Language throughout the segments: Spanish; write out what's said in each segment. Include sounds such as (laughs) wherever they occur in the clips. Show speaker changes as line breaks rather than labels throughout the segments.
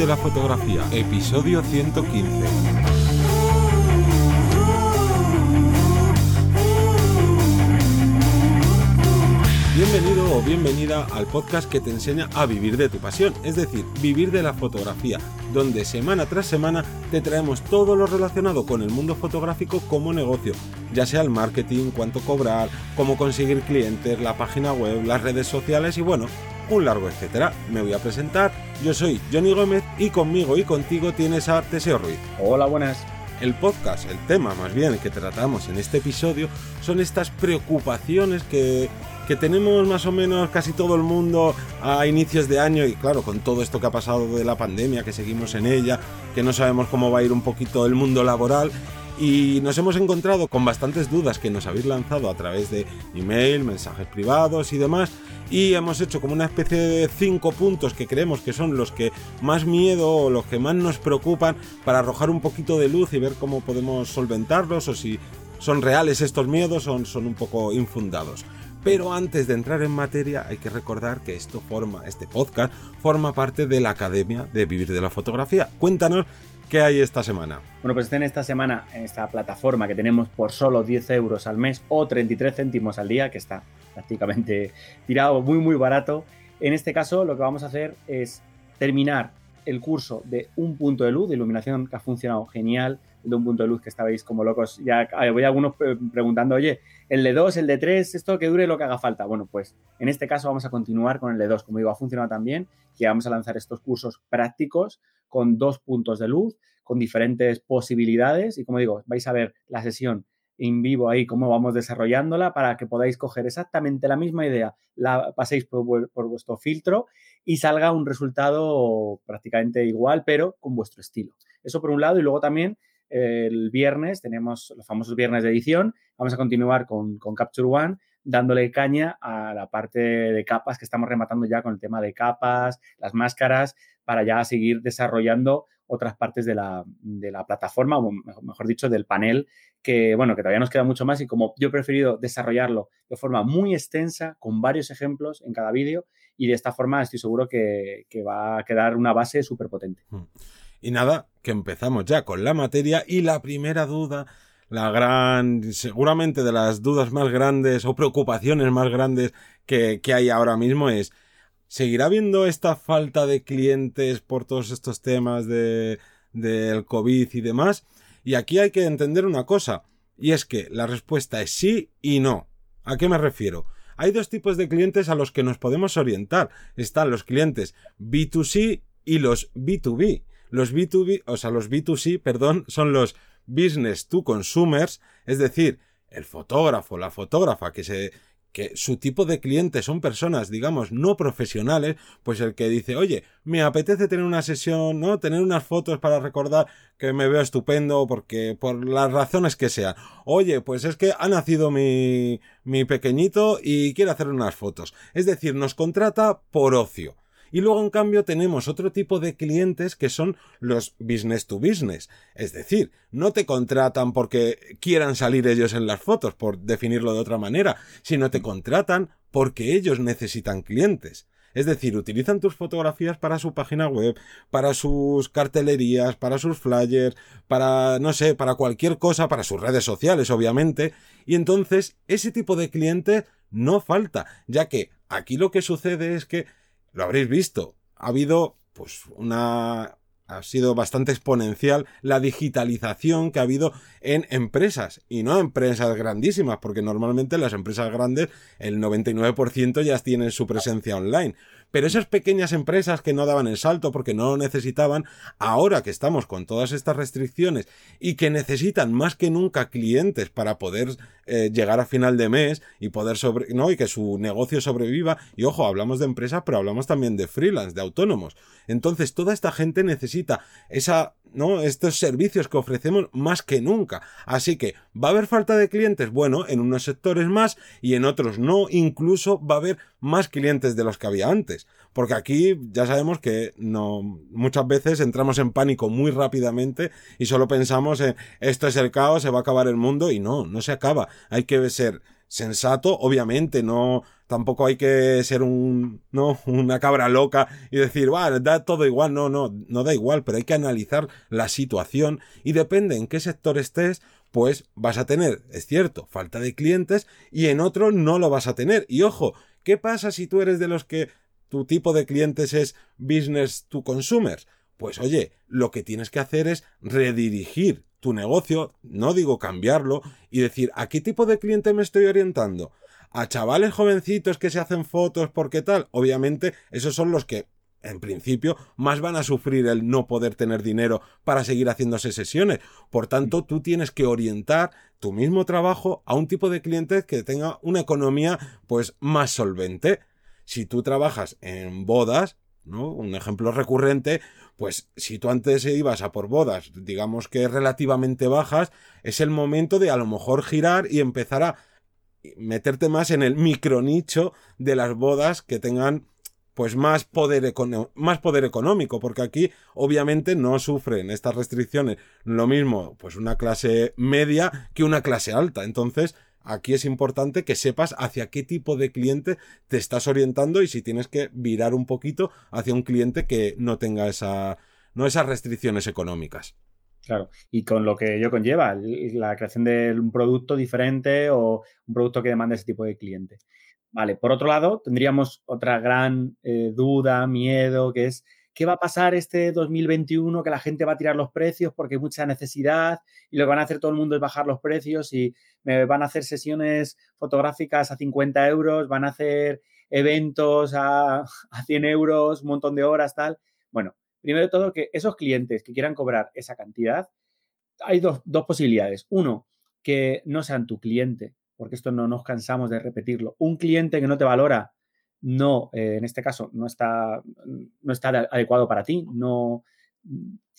de la Fotografía, episodio 115. Bienvenido o bienvenida al podcast que te enseña a vivir de tu pasión, es decir, vivir de la fotografía, donde semana tras semana te traemos todo lo relacionado con el mundo fotográfico como negocio, ya sea el marketing, cuánto cobrar, cómo conseguir clientes, la página web, las redes sociales y bueno, un largo etcétera. Me voy a presentar, yo soy Johnny Gómez y conmigo y contigo tienes a Teseo Ruiz.
Hola, buenas.
El podcast, el tema más bien que tratamos en este episodio, son estas preocupaciones que, que tenemos más o menos casi todo el mundo a inicios de año y claro, con todo esto que ha pasado de la pandemia, que seguimos en ella, que no sabemos cómo va a ir un poquito el mundo laboral y nos hemos encontrado con bastantes dudas que nos habéis lanzado a través de email, mensajes privados y demás y hemos hecho como una especie de cinco puntos que creemos que son los que más miedo o los que más nos preocupan para arrojar un poquito de luz y ver cómo podemos solventarlos o si son reales estos miedos o son un poco infundados. Pero antes de entrar en materia hay que recordar que esto forma, este podcast forma parte de la Academia de Vivir de la Fotografía. Cuéntanos ¿Qué hay esta semana?
Bueno, pues en esta semana, en esta plataforma que tenemos por solo 10 euros al mes o 33 céntimos al día, que está prácticamente (laughs) tirado muy, muy barato. En este caso, lo que vamos a hacer es terminar el curso de un punto de luz, de iluminación que ha funcionado genial, de un punto de luz que estabais como locos. Ya voy a algunos preguntando, oye, el de 2, el de 3, esto que dure lo que haga falta. Bueno, pues en este caso vamos a continuar con el de 2. Como digo, ha funcionado también, que vamos a lanzar estos cursos prácticos con dos puntos de luz, con diferentes posibilidades y como digo, vais a ver la sesión en vivo ahí, cómo vamos desarrollándola para que podáis coger exactamente la misma idea, la paséis por, vuestro filtro y salga un resultado prácticamente igual, pero con vuestro estilo. Eso por un lado y luego también el viernes tenemos los famosos viernes de edición. Vamos a continuar con, con Capture One dándole caña a la parte de capas que estamos rematando ya con el tema de capas, las máscaras, para ya seguir desarrollando otras partes de la, plataforma, o mejor, dicho, del panel, que bueno, que todavía nos queda mucho más y como yo he preferido desarrollarlo de forma muy extensa, con varios ejemplos en cada vídeo, y de esta forma estoy seguro que, que va a quedar una base súper potente. Hmm.
Y nada, que empezamos ya con la materia y la primera duda, la gran, seguramente de las dudas más grandes o preocupaciones más grandes que, que hay ahora mismo es, ¿Seguirá habiendo esta falta de clientes por todos estos temas de, del COVID y demás? Y aquí hay que entender una cosa, y es que la respuesta es sí y no. ¿A qué me refiero? Hay dos tipos de clientes a los que nos podemos orientar. Están los clientes B2C y los B2B. Los B2B, o sea, los B2C, perdón, son los business to consumers, es decir, el fotógrafo, la fotógrafa que se que su tipo de clientes son personas, digamos, no profesionales, pues el que dice, oye, me apetece tener una sesión, ¿no? Tener unas fotos para recordar que me veo estupendo, porque por las razones que sean. Oye, pues es que ha nacido mi, mi pequeñito y quiere hacer unas fotos. Es decir, nos contrata por ocio. Y luego, en cambio, tenemos otro tipo de clientes que son los business to business. Es decir, no te contratan porque quieran salir ellos en las fotos, por definirlo de otra manera, sino te contratan porque ellos necesitan clientes. Es decir, utilizan tus fotografías para su página web, para sus cartelerías, para sus flyers, para, no sé, para cualquier cosa, para sus redes sociales, obviamente. Y entonces, ese tipo de cliente no falta, ya que aquí lo que sucede es que lo habréis visto. Ha habido, pues, una ha sido bastante exponencial la digitalización que ha habido en empresas y no empresas grandísimas, porque normalmente las empresas grandes el 99% ya tienen su presencia online. Pero esas pequeñas empresas que no daban el salto porque no lo necesitaban, ahora que estamos con todas estas restricciones y que necesitan más que nunca clientes para poder eh, llegar a final de mes y poder sobre, no, y que su negocio sobreviva. Y ojo, hablamos de empresas, pero hablamos también de freelance, de autónomos. Entonces, toda esta gente necesita esa ¿no? Estos servicios que ofrecemos más que nunca. Así que, ¿va a haber falta de clientes? Bueno, en unos sectores más y en otros no. Incluso va a haber más clientes de los que había antes. Porque aquí ya sabemos que no, muchas veces entramos en pánico muy rápidamente y solo pensamos en esto es el caos, se va a acabar el mundo y no, no se acaba. Hay que ser sensato, obviamente no tampoco hay que ser un, ¿no? (laughs) Una cabra loca y decir, va, da todo igual. No, no, no da igual, pero hay que analizar la situación y depende en qué sector estés, pues vas a tener, es cierto, falta de clientes y en otro no lo vas a tener. Y ojo, ¿qué pasa si tú eres de los que tu tipo de clientes es business to consumers? Pues oye, lo que tienes que hacer es redirigir tu negocio, no digo cambiarlo, y decir, ¿a qué tipo de cliente me estoy orientando? A chavales jovencitos que se hacen fotos porque tal, obviamente esos son los que en principio, más van a sufrir el no poder tener dinero para seguir haciéndose sesiones. Por tanto, tú tienes que orientar tu mismo trabajo a un tipo de cliente que tenga una economía pues más solvente. Si tú trabajas en bodas, ¿no? Un ejemplo recurrente, pues si tú antes ibas a por bodas, digamos que relativamente bajas, es el momento de a lo mejor girar y empezar a meterte más en el micronicho de las bodas que tengan pues más poder, más poder económico, porque aquí obviamente no sufren estas restricciones lo mismo pues una clase media que una clase alta. Entonces, aquí es importante que sepas hacia qué tipo de cliente te estás orientando y si tienes que virar un poquito hacia un cliente que no tenga esa, no esas restricciones económicas.
Claro, y con lo que ello conlleva, la creación de un producto diferente o un producto que demanda ese tipo de cliente. Vale, por otro lado, tendríamos otra gran eh, duda, miedo, que es qué va a pasar este 2021, que la gente va a tirar los precios porque hay mucha necesidad y lo que van a hacer todo el mundo es bajar los precios y me van a hacer sesiones fotográficas a 50 euros, van a hacer eventos a, (laughs) a 100 euros, un montón de horas, tal. Bueno, Primero de todo, que esos clientes que quieran cobrar esa cantidad, hay dos, posibilidades. Uno, que no sean tu cliente, porque esto no nos cansamos de repetirlo. Un cliente que no te valora, no, eh, en este caso, no está, no está adecuado para ti. No,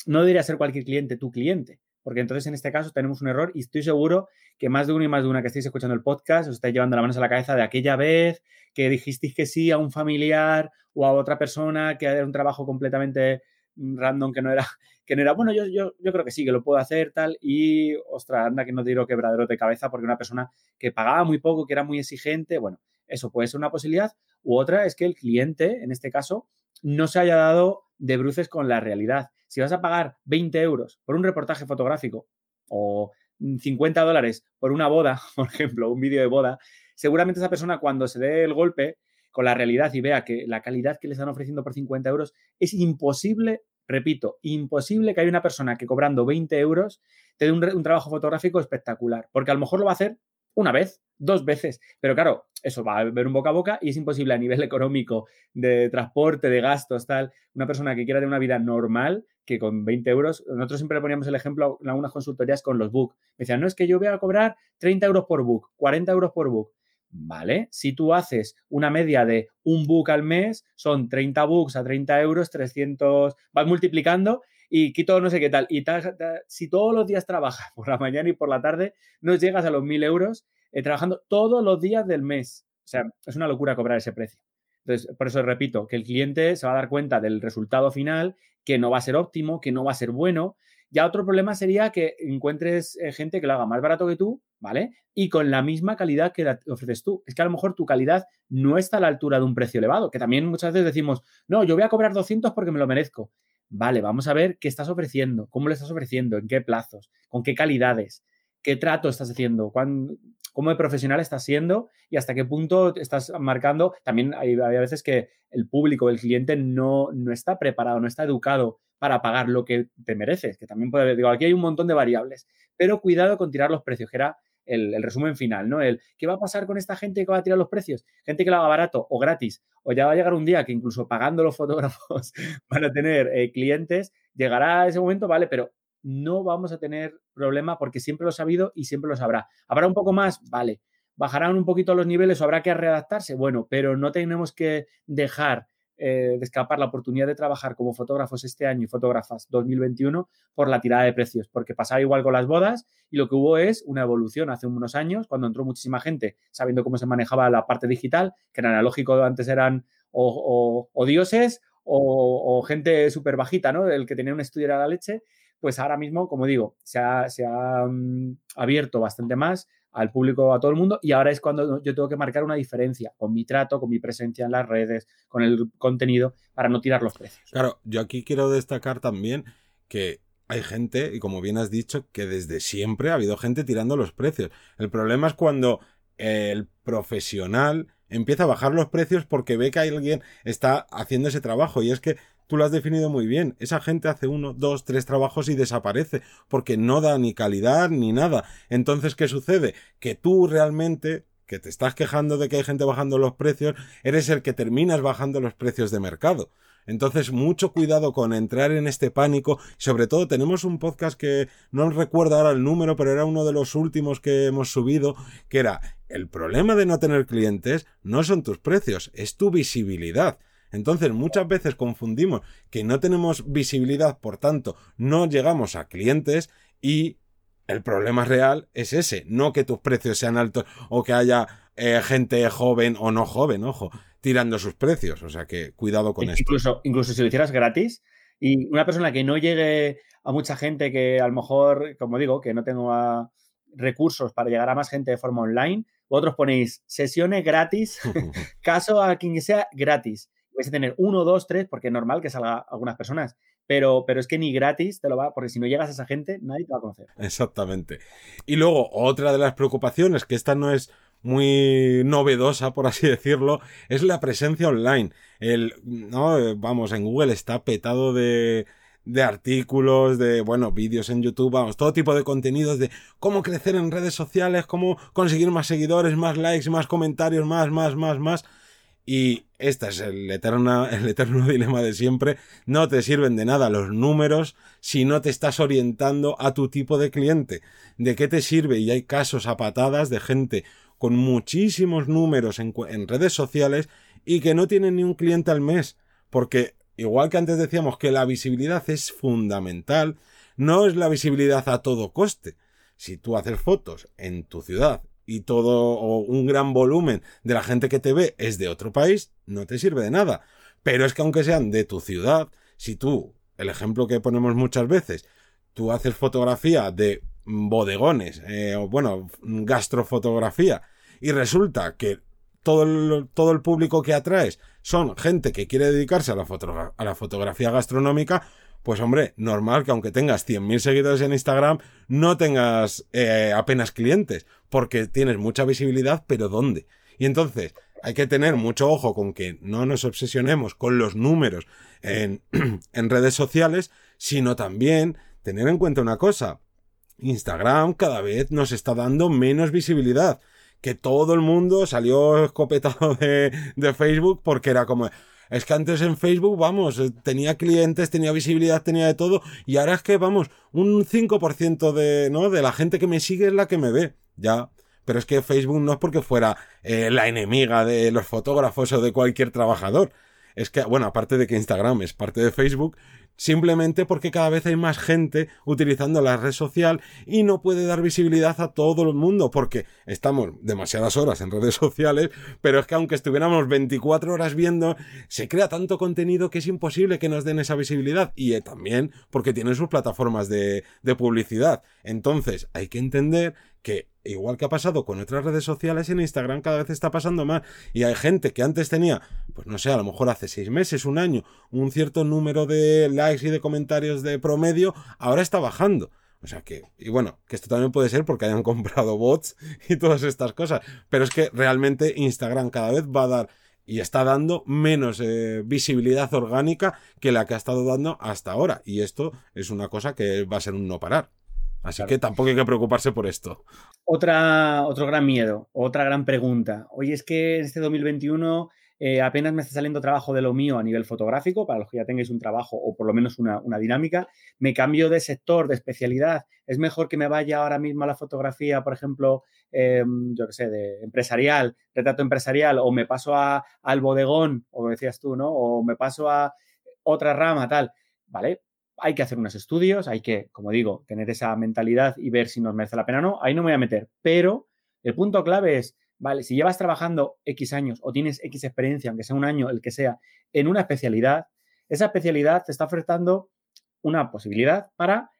no debería ser cualquier cliente tu cliente, porque entonces en este caso tenemos un error y estoy seguro que más de uno y más de una que estéis escuchando el podcast os estáis llevando la mano a la cabeza de aquella vez que dijisteis que sí a un familiar o a otra persona que era un trabajo completamente random que no era, (laughs) que no era bueno, yo, yo, yo creo que sí, que lo puedo hacer, tal, y ostras, anda que no te digo quebradero de cabeza porque una persona que pagaba muy poco, que era muy exigente, bueno, eso puede ser una posibilidad, u otra es que el cliente, en este caso, no se haya dado de bruces con la realidad. Si vas a pagar 20 euros por un reportaje fotográfico o 50 dólares por una boda, (laughs) por ejemplo, un vídeo de boda, seguramente esa persona cuando se dé el golpe con la realidad y vea que la calidad que le están ofreciendo por 50 euros es imposible, repito, imposible que haya una persona que cobrando 20 euros te dé un, trabajo fotográfico espectacular, porque a lo mejor lo va a hacer una vez, dos veces, pero claro, eso va a ver un boca a boca y es imposible a nivel (laughs) económico, de transporte, de gastos, tal, una persona que quiera tener una vida normal, que con 20 euros, nosotros siempre poníamos el ejemplo en algunas consultorías con los book. Me decían, no, es que yo voy a cobrar 30 euros por book, 40 euros por book. ¿Vale? Si tú haces una media de un book al mes, son 30 books a 30 euros, 300, vas multiplicando y quito no sé qué tal. Y si todos los días trabajas (laughs) por la mañana y por la tarde, no llegas a los 1000 euros eh, trabajando todos los días del mes. O sea, es una locura cobrar ese precio. Entonces, por eso repito, que el cliente se va a dar cuenta del resultado final, que no va a ser óptimo, que no va a ser bueno. Ya otro problema sería que encuentres eh, gente que lo haga más barato que tú ¿vale? Y con la misma calidad que ofreces tú. Es que a lo mejor tu calidad no está a la altura de un precio elevado, que también muchas veces decimos, no, yo voy a cobrar 200 porque me lo merezco. Vale, vamos a ver qué estás ofreciendo, cómo lo estás ofreciendo, en qué plazos, con qué calidades, qué trato estás haciendo, cómo de profesional estás siendo y hasta qué punto estás marcando. También hay, hay veces que el público, el cliente no, no está preparado, no está educado para pagar lo que te mereces, que también puede, digo, aquí hay un montón de variables, pero cuidado con tirar los precios, que era el, resumen final, ¿no? El qué va a pasar con esta gente que va a tirar los precios, gente que lo haga barato o gratis, o ya va a llegar un día que incluso pagando los fotógrafos (laughs) van a tener eh, clientes, llegará ese momento, vale, pero no vamos a tener problema porque siempre lo ha habido y siempre lo sabrá. ¿Habrá un poco más? Vale. ¿Bajarán un poquito los niveles o habrá que readaptarse? Bueno, pero no tenemos que dejar eh, de escapar la oportunidad de trabajar como fotógrafos este año y fotógrafas 2021 por la tirada de precios, porque pasaba igual con las bodas y lo que hubo es una evolución hace unos años, cuando entró muchísima gente sabiendo cómo se manejaba la parte digital, que en analógico antes eran o, dioses o, gente súper bajita, ¿no? El que tenía un estudio era la leche, pues ahora mismo, como digo, se ha, mm, abierto bastante más, al público, a todo el mundo, y ahora es cuando yo tengo que marcar una diferencia con mi trato, con mi presencia en las redes, con el contenido, para no tirar los precios.
Claro, yo aquí quiero destacar también que hay gente, y como bien has dicho, que desde siempre ha habido gente tirando los precios. El problema es cuando el profesional empieza a bajar los precios porque ve que alguien está haciendo ese trabajo. Y es que tú lo has definido muy bien. Esa gente hace uno, dos, tres trabajos y desaparece porque no da ni calidad ni nada. Entonces, ¿qué sucede? Que tú realmente que te estás quejando de que hay gente bajando los precios, eres el que terminas bajando los precios de mercado. Entonces, mucho cuidado con entrar en este pánico. Sobre todo, tenemos un podcast que no recuerdo ahora el número, pero era uno de los últimos que hemos subido, que era el problema de no tener clientes no son tus precios, es tu visibilidad. Entonces muchas veces confundimos que no tenemos visibilidad, por tanto no llegamos a clientes y el problema real es ese, no que tus precios sean altos o que haya eh, gente joven o no joven, ojo, tirando sus precios. O sea que cuidado con
esto. Incluso, incluso si lo hicieras gratis y una persona que no llegue a mucha gente que a lo mejor, como digo, que no tenga recursos para llegar a más gente de forma online, vosotros ponéis sesiones gratis, (laughs) caso a quien sea gratis vais a tener uno, dos, tres, porque es normal que salga algunas personas. Pero, pero es que ni gratis te lo va, porque si no llegas a esa gente, nadie te va a conocer.
Exactamente. Y luego, otra de las preocupaciones, que esta no es muy novedosa, por así (laughs) decirlo, es la presencia online. El, no, vamos, en Google está petado de, de artículos, de, bueno, vídeos en YouTube, vamos, todo tipo de contenidos de cómo crecer en redes sociales, cómo conseguir más seguidores, más likes, más comentarios, más, más, más, más. Y este es el, eterno el eterno (laughs) dilema de siempre. No te sirven de nada los números si no te estás orientando a tu tipo de cliente. ¿De qué te sirve? Y hay casos a patadas de gente con muchísimos números en, en redes sociales y que no tienen ni un cliente al mes. Porque, igual que antes decíamos que la visibilidad es fundamental, no es la visibilidad a todo coste. Si tú haces fotos en tu ciudad y todo o un gran volumen de la gente que te ve es de otro país, no te sirve de nada. Pero es que aunque sean de tu ciudad, si tú, el ejemplo que ponemos muchas veces, tú haces fotografía de bodegones, eh, o bueno, gastrofotografía, y resulta que todo el, todo el público que atraes son gente que quiere dedicarse a la, a la fotografía gastronómica, pues hombre, normal que aunque tengas 100.000 seguidores en Instagram, no tengas eh, apenas clientes, porque tienes mucha visibilidad, pero ¿dónde? Y entonces, hay que tener mucho ojo con que no nos obsesionemos con los números en, (clears throat) redes sociales, sino también tener en cuenta una cosa. Instagram cada vez nos está dando menos visibilidad. Que todo el mundo salió escopetado de Facebook porque era como, es que antes en Facebook, vamos, eh, tenía clientes, tenía visibilidad, tenía de todo, y ahora es que, vamos, un 5% de, ¿no? de la gente que me sigue es la que me ve. Ya. Pero es que Facebook no es porque fuera eh, la enemiga de los fotógrafos o de cualquier trabajador. Es que, bueno, aparte de que Instagram es parte de Facebook, simplemente porque cada vez hay más gente utilizando la red social y no puede dar visibilidad a todo el mundo porque estamos demasiadas horas en redes (laughs) sociales, pero es que aunque estuviéramos 24 horas viendo, se crea tanto contenido que es imposible que nos den esa visibilidad y eh, también porque tienen sus plataformas de, de publicidad. Entonces hay que entender que igual que ha pasado con otras redes sociales, en Instagram cada vez está pasando más. Y hay gente que antes tenía, pues no sé, a lo mejor hace seis meses, un año, un cierto número de likes y de comentarios de promedio, ahora está bajando. O sea que, y bueno, que esto también puede ser porque hayan (laughs) comprado bots y todas estas cosas. Pero es que realmente Instagram cada vez va a dar y está dando menos eh, visibilidad orgánica que la que ha estado dando hasta ahora. Y esto es una cosa que va a ser un no parar. Así que tampoco hay que preocuparse por esto.
Otra, otro gran miedo, otra gran pregunta. Oye, es que en este 2021 eh, apenas me está saliendo trabajo de lo mío a nivel fotográfico, para los que ya tengáis un trabajo o por lo menos una, dinámica. Me cambio de sector, de especialidad. Es mejor que me vaya ahora mismo a la fotografía, por ejemplo, em, yo qué sé, de empresarial, retrato empresarial, o me paso a, al bodegón, o decías tú, ¿no? O me paso a otra rama, tal. ¿Vale? Hay que hacer unos estudios, hay que, como digo, tener esa mentalidad y ver si nos merece la pena o no. Ahí no me voy a meter. Pero el punto clave es, vale, si llevas trabajando X años o tienes X experiencia, aunque sea un año, el que sea, en una especialidad, esa especialidad te está ofertando una posibilidad para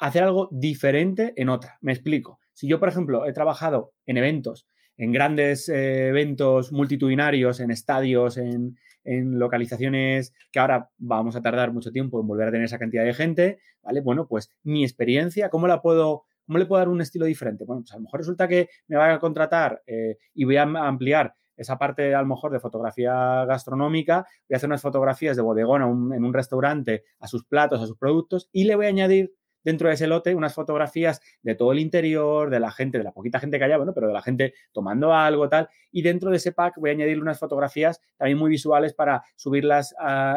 hacer algo diferente en otra. Me explico. Si yo, por ejemplo, he trabajado en eventos, en grandes eh, eventos multitudinarios, en estadios, en, en localizaciones que ahora vamos a tardar mucho tiempo en volver a tener esa cantidad de gente, ¿vale? Bueno, pues mi experiencia, ¿cómo la puedo, cómo le puedo dar un estilo diferente? Bueno, pues a lo mejor resulta que me van a contratar eh, y voy a ampliar esa parte a lo mejor de fotografía gastronómica, voy a hacer unas fotografías de bodegón en un restaurante, a sus platos, a sus productos, y le voy a añadir dentro de ese lote unas fotografías de todo el interior, de la gente, de la poquita gente que haya, bueno, pero de la gente tomando algo, tal. Y dentro de ese pack voy a añadirle unas fotografías también muy visuales para subirlas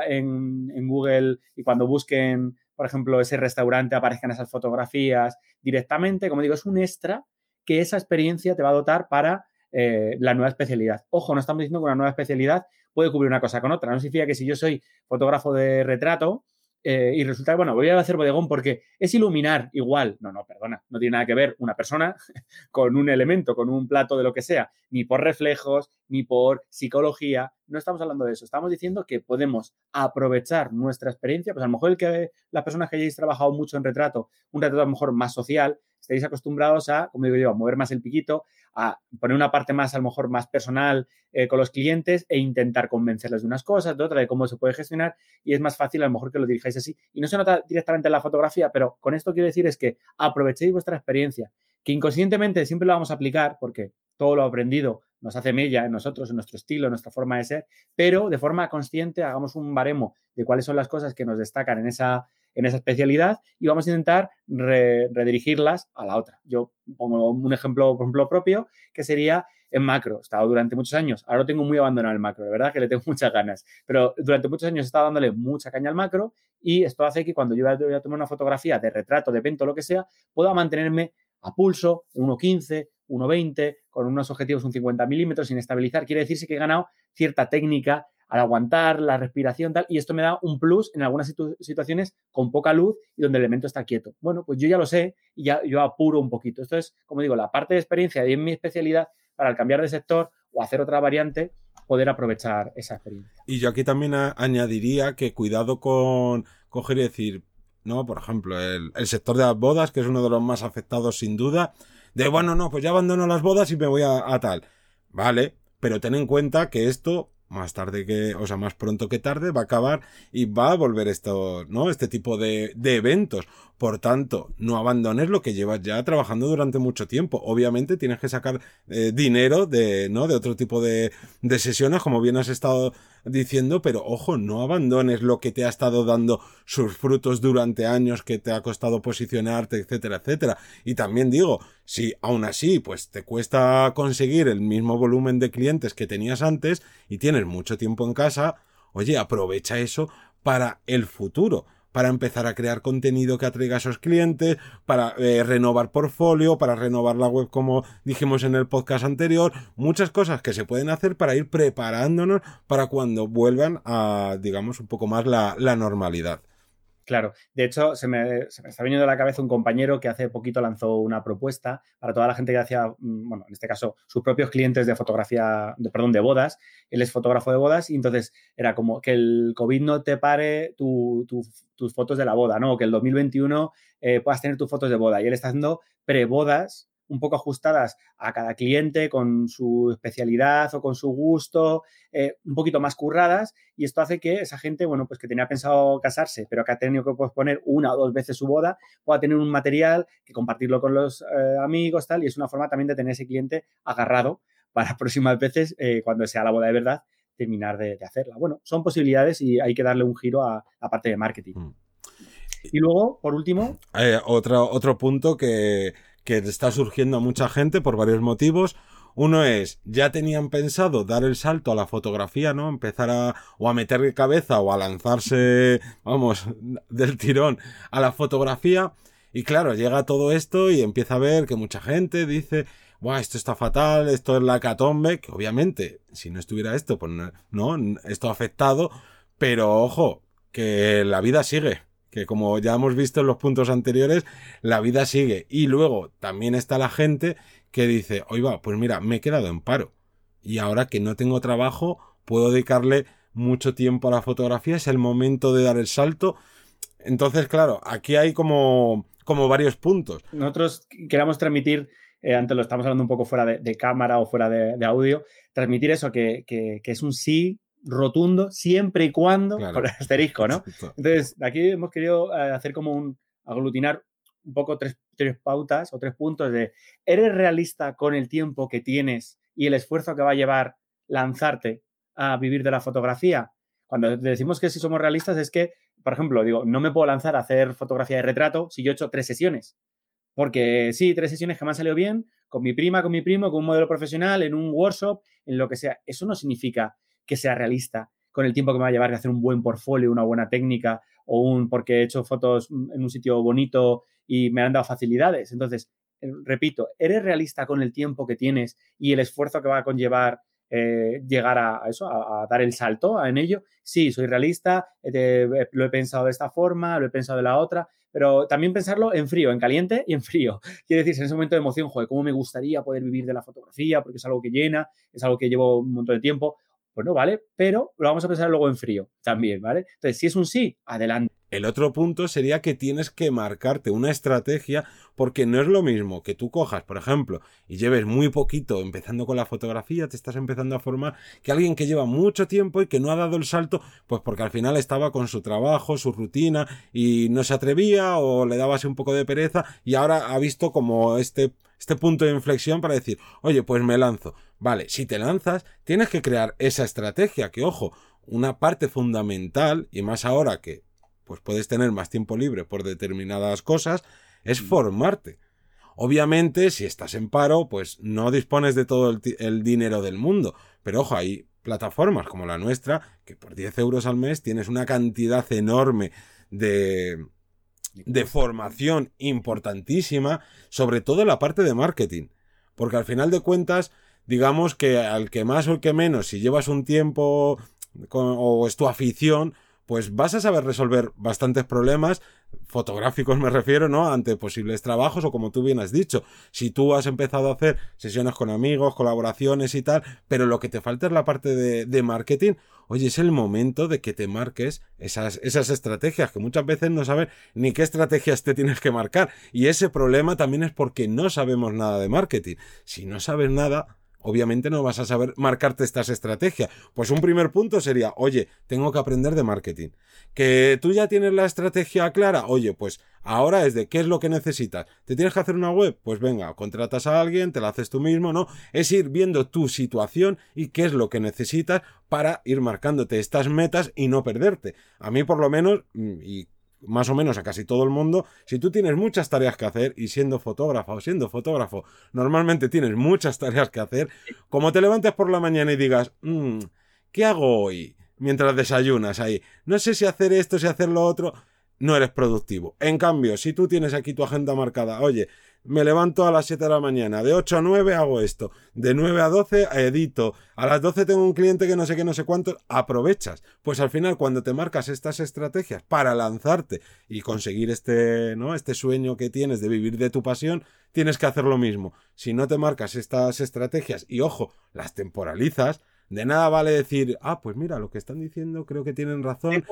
en, Google y cuando busquen, por ejemplo, ese restaurante aparezcan esas fotografías directamente. Como digo, es un extra que esa experiencia te va a dotar para eh, la nueva especialidad. Ojo, no estamos diciendo que una nueva especialidad puede cubrir una cosa con otra. No significa que si yo soy fotógrafo de retrato, eh, y resulta que, bueno, voy a hacer bodegón porque es iluminar igual. No, no, perdona, no tiene nada que ver una persona (laughs) con un elemento, con un plato de lo que sea, ni por reflejos, ni por psicología. No estamos hablando de eso. Estamos diciendo que podemos aprovechar nuestra experiencia. Pues a lo mejor el que las personas que hayáis trabajado mucho en retrato, un retrato a lo mejor más social, estáis acostumbrados a, como digo yo, a mover más el piquito, a poner una parte más, a lo mejor, más personal eh, con los clientes e intentar convencerles de unas cosas, de otra, de cómo se puede gestionar y es más fácil a lo mejor que lo dirijáis así. Y no se nota directamente en la fotografía, pero con esto quiero decir es que aprovechéis vuestra experiencia, que inconscientemente siempre lo vamos a aplicar porque todo lo aprendido nos hace mella en nosotros, en nuestro estilo, en nuestra forma de ser, pero de forma consciente hagamos un baremo de cuáles son las cosas que nos destacan en esa en esa especialidad y vamos a intentar redirigirlas a la otra. Yo pongo un ejemplo, por ejemplo, propio, que sería en macro. He estado durante muchos años, ahora tengo muy abandonado el macro, de verdad que le tengo (laughs) muchas ganas, pero durante muchos años he estado dándole mucha caña al macro y esto hace que cuando yo voy a tomar una fotografía de retrato, de evento, lo que sea, pueda mantenerme a pulso, 1.15, 1.20, con unos objetivos un 50 milímetros sin estabilizar. Quiere decirse que he ganado cierta técnica al aguantar la respiración tal, y esto me da un plus en algunas situaciones con poca luz y donde el elemento está quieto. Bueno, pues yo ya lo sé y ya yo apuro un poquito. Esto es, como digo, la parte de experiencia y en mi especialidad para al cambiar de sector o hacer otra variante, poder aprovechar esa experiencia.
Y yo aquí también añadiría que cuidado con coger y decir, ¿no? Por ejemplo, el, el, sector de las bodas, que es uno de los más afectados sin duda, de bueno, no, pues ya abandono las bodas y me voy a, a tal. Vale, pero ten en cuenta que esto más tarde que, o sea, más pronto que tarde va a acabar y va a volver esto, ¿no? Este tipo de, de eventos. Por tanto, no abandones lo que llevas ya trabajando durante mucho tiempo. Obviamente tienes que sacar eh, dinero de, ¿no? De otro tipo de, de sesiones, como bien has estado diciendo, pero ojo, no abandones lo que te ha estado dando sus frutos durante años, que te ha costado posicionarte, etcétera, etcétera. Y también digo, si aún así, pues te cuesta conseguir el mismo volumen de clientes que tenías antes y tienes mucho tiempo en casa, oye, aprovecha eso para el futuro para empezar a crear contenido que atraiga a esos clientes, para eh, renovar portfolio, para renovar la web como dijimos en el podcast anterior, muchas cosas que se pueden hacer para ir preparándonos para cuando vuelvan a, digamos, un poco más la normalidad.
Claro, de hecho, se me, está viniendo a la cabeza un compañero que hace poquito lanzó una propuesta para toda la gente que hacía, mm, bueno, en este caso, sus propios clientes de fotografía, de, perdón, de bodas. Él es fotógrafo de bodas y entonces era como que el COVID no te pare tus fotos de la boda, ¿no? O que el 2021 eh, puedas tener tus fotos de boda. Y él está haciendo pre-bodas un poco ajustadas a cada cliente con su especialidad o con su gusto, eh, un poquito más curradas y esto hace que esa gente, bueno, pues que tenía pensado casarse, pero que ha tenido que posponer una o dos veces su boda, pueda tener un material que compartirlo con los eh, amigos, tal, y es una forma también de tener ese cliente agarrado (laughs) para próximas veces, eh, cuando sea la boda de verdad, terminar de, hacerla. Bueno, son posibilidades y hay que darle un giro a la parte de marketing. Mm. Y luego, por último.
otro, otro punto que, que está surgiendo a mucha gente por varios motivos. Uno es, ya tenían pensado dar el salto a la fotografía, ¿no? Empezar a, o a meter cabeza o a lanzarse, vamos, del tirón a la fotografía. Y claro, llega todo esto y empieza a ver que mucha gente dice, Buah, esto está fatal, esto es la catombe, que obviamente, si no estuviera esto, pues no, esto ha afectado, pero ojo, que la vida sigue que como ya hemos visto en los puntos anteriores, la vida sigue. Y luego también está la gente que dice, oiga, pues mira, me he quedado en paro. Y ahora que no tengo trabajo, puedo dedicarle mucho tiempo a la fotografía, es el momento de dar el salto. Entonces, claro, aquí hay como, como varios puntos.
Nosotros queremos transmitir eh, antes lo estamos hablando un poco fuera de, cámara o fuera de, audio, transmitir eso, que, es un sí rotundo siempre y cuando, por el asterisco, ¿no? (laughs) Entonces, aquí hemos querido eh, hacer como un aglutinar un poco tres, tres pautas o tres puntos de, ¿eres realista con el tiempo que tienes y el esfuerzo que va a llevar lanzarte a vivir de la fotografía? Cuando decimos que si somos realistas es que, por ejemplo, digo, no me puedo lanzar a hacer fotografía de retrato si yo he hecho tres sesiones. Porque sí, tres sesiones que me han salido bien, con mi prima, con mi primo, con un modelo profesional, en un workshop, en lo que sea. Eso no significa que sea realista con el tiempo que me va a llevar a hacer un buen portfolio, una buena técnica, o un porque he hecho fotos en un sitio bonito y me han dado facilidades. Entonces, eh, repito, ¿eres realista con el tiempo que tienes y el esfuerzo que va a conllevar eh, llegar a, eso, a, dar el salto en ello. Sí, soy realista, eh, lo he pensado de esta forma, lo he pensado de la otra, pero también pensarlo en frío, en caliente y en frío. (laughs) Quiere decir, en ese momento de emoción, joder, cómo me gustaría poder vivir de la fotografía, porque es algo que llena, es algo que llevo un montón de tiempo. Bueno, vale, pero lo vamos a pensar luego en frío también, ¿vale? Entonces, si es un sí, adelante.
El otro punto sería que tienes que marcarte una estrategia porque no es lo mismo que tú cojas, por ejemplo, y lleves muy poquito empezando con la fotografía, te estás empezando a formar, que alguien que lleva mucho tiempo y que no ha dado el salto, pues porque al final estaba con su trabajo, su rutina y no se atrevía o le daba un poco de pereza y ahora ha visto como este, este punto de inflexión para decir, oye, pues me lanzo. Vale, si te lanzas, tienes que crear esa estrategia, que ojo, una parte fundamental, y más ahora que pues puedes tener más tiempo libre por determinadas cosas, es mm. formarte. Obviamente, si estás en paro, pues no dispones de todo el, dinero del mundo. Pero ojo, hay plataformas como la nuestra, que por 10 euros al mes tienes una cantidad enorme de, de formación importantísima, sobre todo en la parte de marketing. Porque al final de cuentas, digamos que al que más o el que menos, si llevas un tiempo o es tu afición, pues vas a saber resolver bastantes problemas fotográficos me refiero, ¿no? Ante posibles trabajos o como tú bien has dicho, si tú has empezado a hacer sesiones con amigos, colaboraciones y tal, pero lo que te falta es la parte de, marketing, oye, es el momento de que te marques esas, esas estrategias, que muchas veces no sabes ni qué estrategias te tienes que marcar. Y ese problema también es porque no sabemos nada de marketing. Si no sabes nada, obviamente no vas a saber marcarte estas estrategias. Pues un primer punto sería, oye, tengo que aprender de marketing. Que tú ya tienes la estrategia clara, oye, pues ahora es de qué es lo que necesitas. ¿Te tienes que hacer una web? Pues venga, contratas a alguien, te la haces tú mismo, ¿no? Es ir viendo tu situación y qué es lo que necesitas para ir marcándote estas metas y no perderte. A mí por lo menos, mm, y más o menos a casi todo el mundo, si tú tienes muchas tareas que hacer y siendo fotógrafo o siendo fotógrafo, normalmente tienes muchas tareas que hacer, como te levantes por la mañana y digas, mm, ¿qué hago hoy? Mientras desayunas ahí, no sé si hacer esto, si hacer lo otro, no eres productivo. En cambio, si tú tienes aquí tu agenda marcada, oye, me levanto a las 7 de la mañana, de 8 a 9 hago esto, de 9 a 12 edito, a las 12 tengo un cliente que no sé qué, no sé cuánto, aprovechas. Pues al final cuando te marcas estas estrategias para lanzarte y conseguir este, ¿no? este sueño que tienes de vivir de tu pasión, tienes que hacer lo mismo. Si no te marcas estas estrategias y ojo, las temporalizas, de nada vale decir, ah, pues mira, lo que están diciendo creo que tienen razón.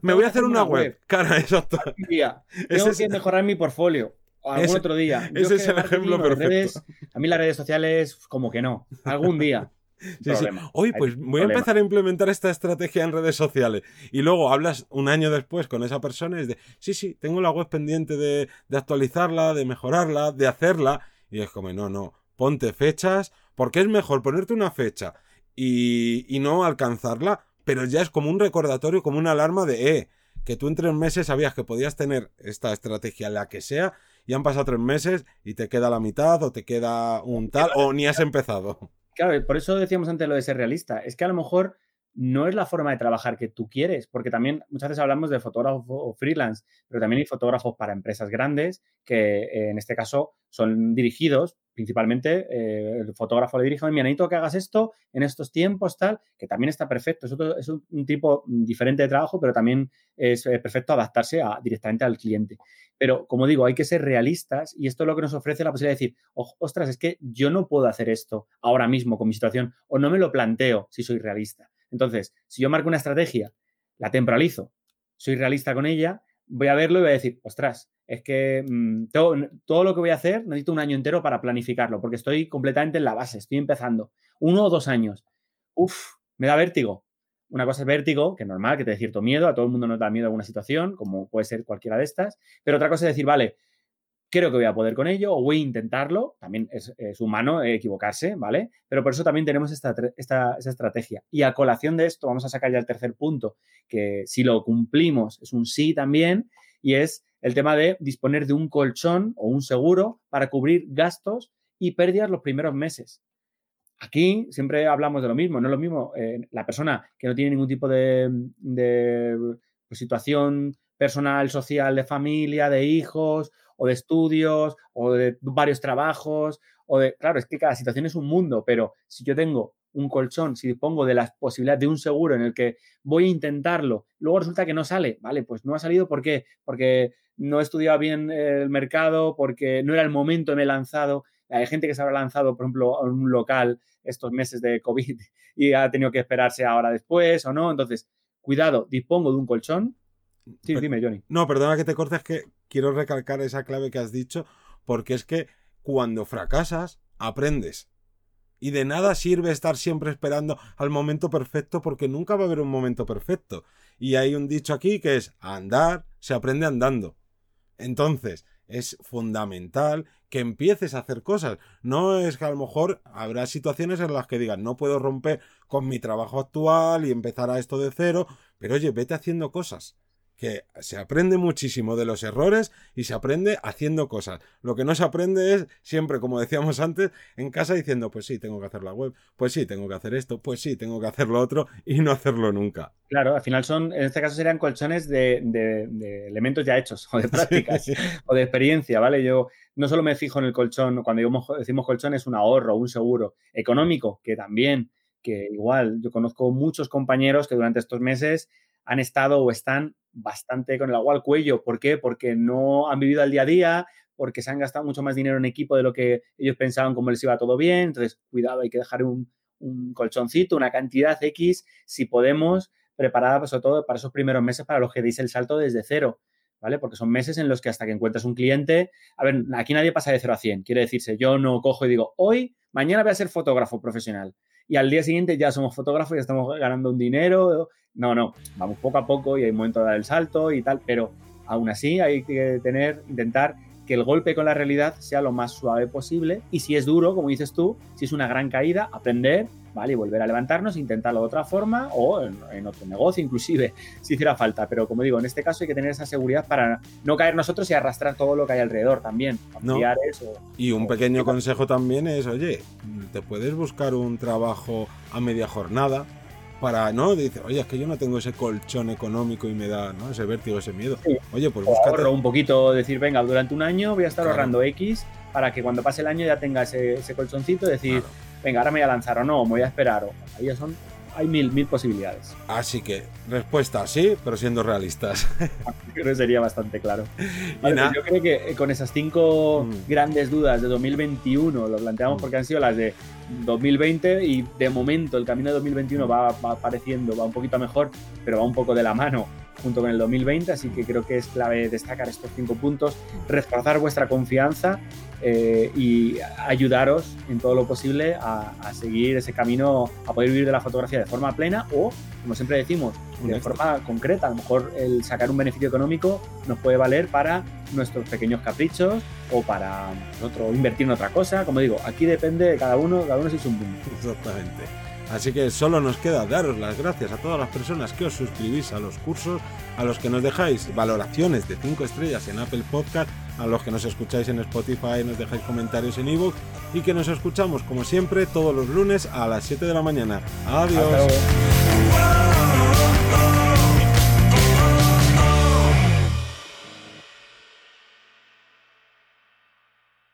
Me voy a hacer una web. (laughs) Cara, eso.
Tengo que mejorar mi portfolio algún otro día.
ese es el ejemplo perfecto.
a mí las redes sociales, como que no. Algún día. (laughs)
Sí, sí. Hoy, pues voy a empezar a implementar esta estrategia en redes sociales. Y luego hablas un año después con esa persona y es de, sí, sí, tengo la web pendiente de, actualizarla, de mejorarla, de hacerla. Y es como, no, no, ponte fechas, porque es mejor ponerte una fecha y, y no alcanzarla, pero ya es como un recordatorio, como una alarma de, eh, que tú en tres meses sabías que podías tener esta estrategia, la que sea, y han pasado tres meses y te queda la mitad o te queda un tal o ni has empezado.
Claro, por eso decíamos antes lo de ser realista. Es que a lo mejor no es la forma de trabajar que tú quieres, porque también muchas veces hablamos de fotógrafo o freelance, pero también hay fotógrafos para empresas grandes que eh, en este caso son dirigidos principalmente eh, el fotógrafo le dirige, mira, necesito que hagas esto en estos tiempos, tal, que también está perfecto. Es, un, tipo diferente de trabajo, pero también es eh, perfecto adaptarse a, directamente al cliente. Pero, como digo, hay que ser realistas y esto es lo que nos ofrece la posibilidad de decir, ostras, es que yo no puedo hacer esto ahora mismo con mi situación o no me lo planteo si soy realista. Entonces, si yo marco una estrategia, la temporalizo, soy realista con ella, voy a verlo y voy a decir, ostras, es que mm, todo, todo, lo que voy a hacer necesito un año entero para planificarlo, porque estoy completamente en la base, estoy empezando. Uno o dos años. Uf, me da vértigo. Una cosa es vértigo, que es normal, que te dé cierto miedo, a todo el mundo nos da miedo a alguna situación, como puede ser cualquiera de estas, pero otra cosa es decir, vale, creo que voy a poder con ello o voy a intentarlo, también es, humano equivocarse, ¿vale? Pero por eso también tenemos esta, esta, estrategia. Y a colación de esto vamos a sacar ya el tercer punto, que si lo cumplimos es un sí también, y es el tema de disponer de un colchón o un seguro para cubrir gastos y pérdidas los primeros meses. Aquí siempre hablamos de lo mismo, no es lo mismo eh, la persona que no tiene ningún tipo de, pues, situación personal, social, de familia, de hijos o de estudios o de varios trabajos o de, claro, es que cada situación es un mundo, pero si yo tengo un colchón, si dispongo de las posibilidades de un seguro en el que voy a intentarlo, luego resulta que no sale, vale, pues no ha salido, ¿por qué? Porque no he estudiado bien el mercado, porque no era el momento, me he lanzado. Hay gente que se habrá lanzado, por ejemplo, a un local estos meses de COVID (laughs) y ha tenido que esperarse ahora después o no. Entonces, cuidado, dispongo de un colchón. Sí, dime, Johnny.
No, perdona que te cortes, que quiero recalcar esa clave que has dicho, porque es que cuando fracasas, aprendes. Y de nada sirve estar siempre esperando al momento perfecto porque nunca va a haber un momento perfecto. Y hay un dicho aquí que es andar se aprende andando. Entonces, es fundamental que empieces a hacer cosas. No es que a lo mejor habrá situaciones en las que digas, no puedo romper con mi trabajo actual y empezar a esto de cero, pero oye, vete haciendo cosas que se aprende muchísimo de los errores y se aprende haciendo cosas. Lo que no se aprende es siempre, como decíamos antes, en casa diciendo, pues sí, tengo que hacer la web, pues sí, tengo que hacer esto, pues sí, tengo que hacer lo otro y no hacerlo nunca.
Claro, al final son, en este caso serían colchones de, elementos ya hechos o de (laughs) prácticas o de experiencia, ¿vale? Yo no solo me fijo en el colchón, cuando decimos colchón es un ahorro, un seguro económico, que también, que igual, yo conozco muchos compañeros que durante estos meses han estado o están bastante con el agua al cuello. ¿Por qué? Porque no han vivido al día a día, porque se han gastado mucho más dinero en equipo de lo que ellos pensaban como les iba todo bien. Entonces, cuidado, hay que dejar un, colchoncito, una cantidad X, si podemos, preparada sobre todo para esos primeros meses para los que deis el salto desde cero. ¿Vale? Porque son meses en los que hasta que encuentras un cliente, a ver, aquí nadie pasa de cero a 100, quiere decirse, yo no cojo y digo, hoy, mañana voy a ser fotógrafo profesional y al día siguiente ya somos fotógrafos y estamos ganando un dinero. No, no, vamos poco a poco y hay momento de dar el salto y tal, pero aún así hay que tener, intentar que el golpe con la realidad sea lo más suave posible y si es duro, como dices tú, si es una gran caída, aprender, ¿vale? Y volver a levantarnos, intentarlo de otra forma o en, otro negocio inclusive, (laughs) si hiciera falta. Pero como digo, en este caso hay que tener esa seguridad para no caer nosotros y arrastrar todo lo que hay alrededor también, familiares
Y un pequeño consejo también es, oye, te puedes buscar un trabajo a media jornada para, ¿no? Dice, oye, es que yo no tengo ese colchón económico y me da, ¿no? Ese vértigo, ese miedo. Oye, pues
búscate. un poquito, decir, venga, durante un año voy a estar ahorrando X para que cuando pase el año ya tenga ese, colchoncito y decir, venga, ahora me voy a lanzar o no, me voy a esperar. O, ahí ya son hay mil, mil posibilidades.
Así que, respuesta sí, pero siendo realistas. (laughs)
creo que sería bastante claro. Pues yo creo que eh, con esas cinco mm. grandes dudas de 2021, lo planteamos mm. porque han sido las de 2020 y de momento el camino de 2021 va, va apareciendo, va un poquito mejor, pero va un poco de la mano junto con el 2020, así que creo que es clave destacar estos cinco puntos, reforzar vuestra confianza eh, y ayudaros en todo lo posible a, seguir ese camino, a poder vivir de la fotografía de forma plena o, como siempre decimos, de forma concreta. A lo mejor el sacar un beneficio económico nos puede valer para nuestros pequeños caprichos o para nosotros invertir en otra cosa. Como digo, aquí depende de cada uno, cada uno es un punto.
Exactamente. Así que solo nos queda daros las gracias a todas las personas que os suscribís a los cursos, a los que nos dejáis valoraciones de 5 estrellas en Apple Podcast, a los que nos escucháis en Spotify, nos dejáis comentarios en ebook y que nos escuchamos como siempre todos los lunes a las 7 de la mañana. Adiós.